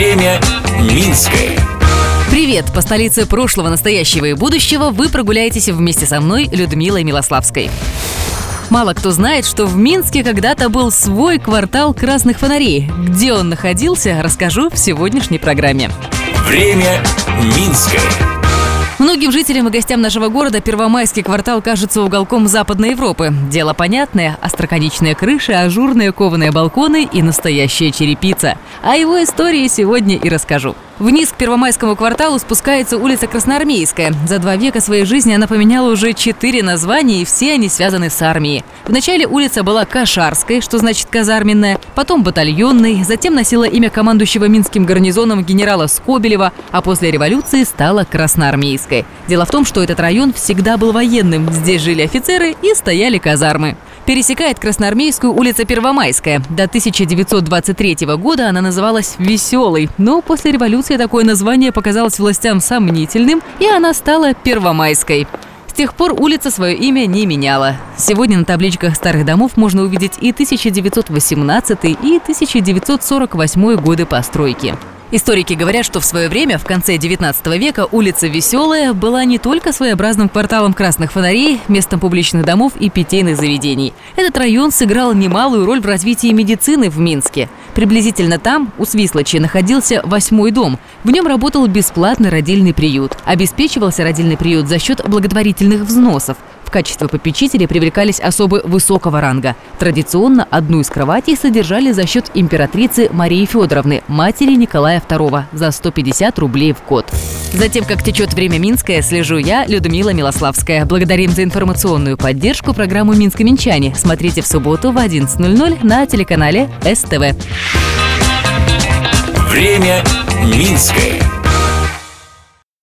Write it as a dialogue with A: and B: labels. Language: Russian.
A: Время Минское.
B: Привет! По столице прошлого, настоящего и будущего вы прогуляетесь вместе со мной, Людмилой Милославской. Мало кто знает, что в Минске когда-то был свой квартал красных фонарей. Где он находился, расскажу в сегодняшней программе.
A: Время Минское.
B: Многим жителям и гостям нашего города Первомайский квартал кажется уголком Западной Европы. Дело понятное – остроконечные крыши, ажурные кованые балконы и настоящая черепица. О его истории сегодня и расскажу. Вниз к Первомайскому кварталу спускается улица Красноармейская. За два века своей жизни она поменяла уже четыре названия, и все они связаны с армией. Вначале улица была Кашарской, что значит казарменная, потом батальонной, затем носила имя командующего Минским гарнизоном генерала Скобелева, а после революции стала Красноармейской. Дело в том, что этот район всегда был военным. Здесь жили офицеры и стояли казармы. Пересекает Красноармейскую улица Первомайская. До 1923 года она называлась «Веселой», но после революции такое название показалось властям сомнительным, и она стала Первомайской. С тех пор улица свое имя не меняла. Сегодня на табличках старых домов можно увидеть и 1918, и 1948 годы постройки. Историки говорят, что в свое время, в конце 19 века, улица Веселая была не только своеобразным кварталом красных фонарей, местом публичных домов и питейных заведений. Этот район сыграл немалую роль в развитии медицины в Минске. Приблизительно там, у Свислочи, находился восьмой дом. В нем работал бесплатный родильный приют. Обеспечивался родильный приют за счет благотворительных взносов. В качестве попечителей привлекались особы высокого ранга. Традиционно одну из кроватей содержали за счет императрицы Марии Федоровны, матери Николая II, за 150 рублей в год. Затем, как течет время Минское, слежу я, Людмила Милославская. Благодарим за информационную поддержку программу «Минск-Минчане». Смотрите в субботу в 11.00 на телеканале СТВ.
A: Время Минское.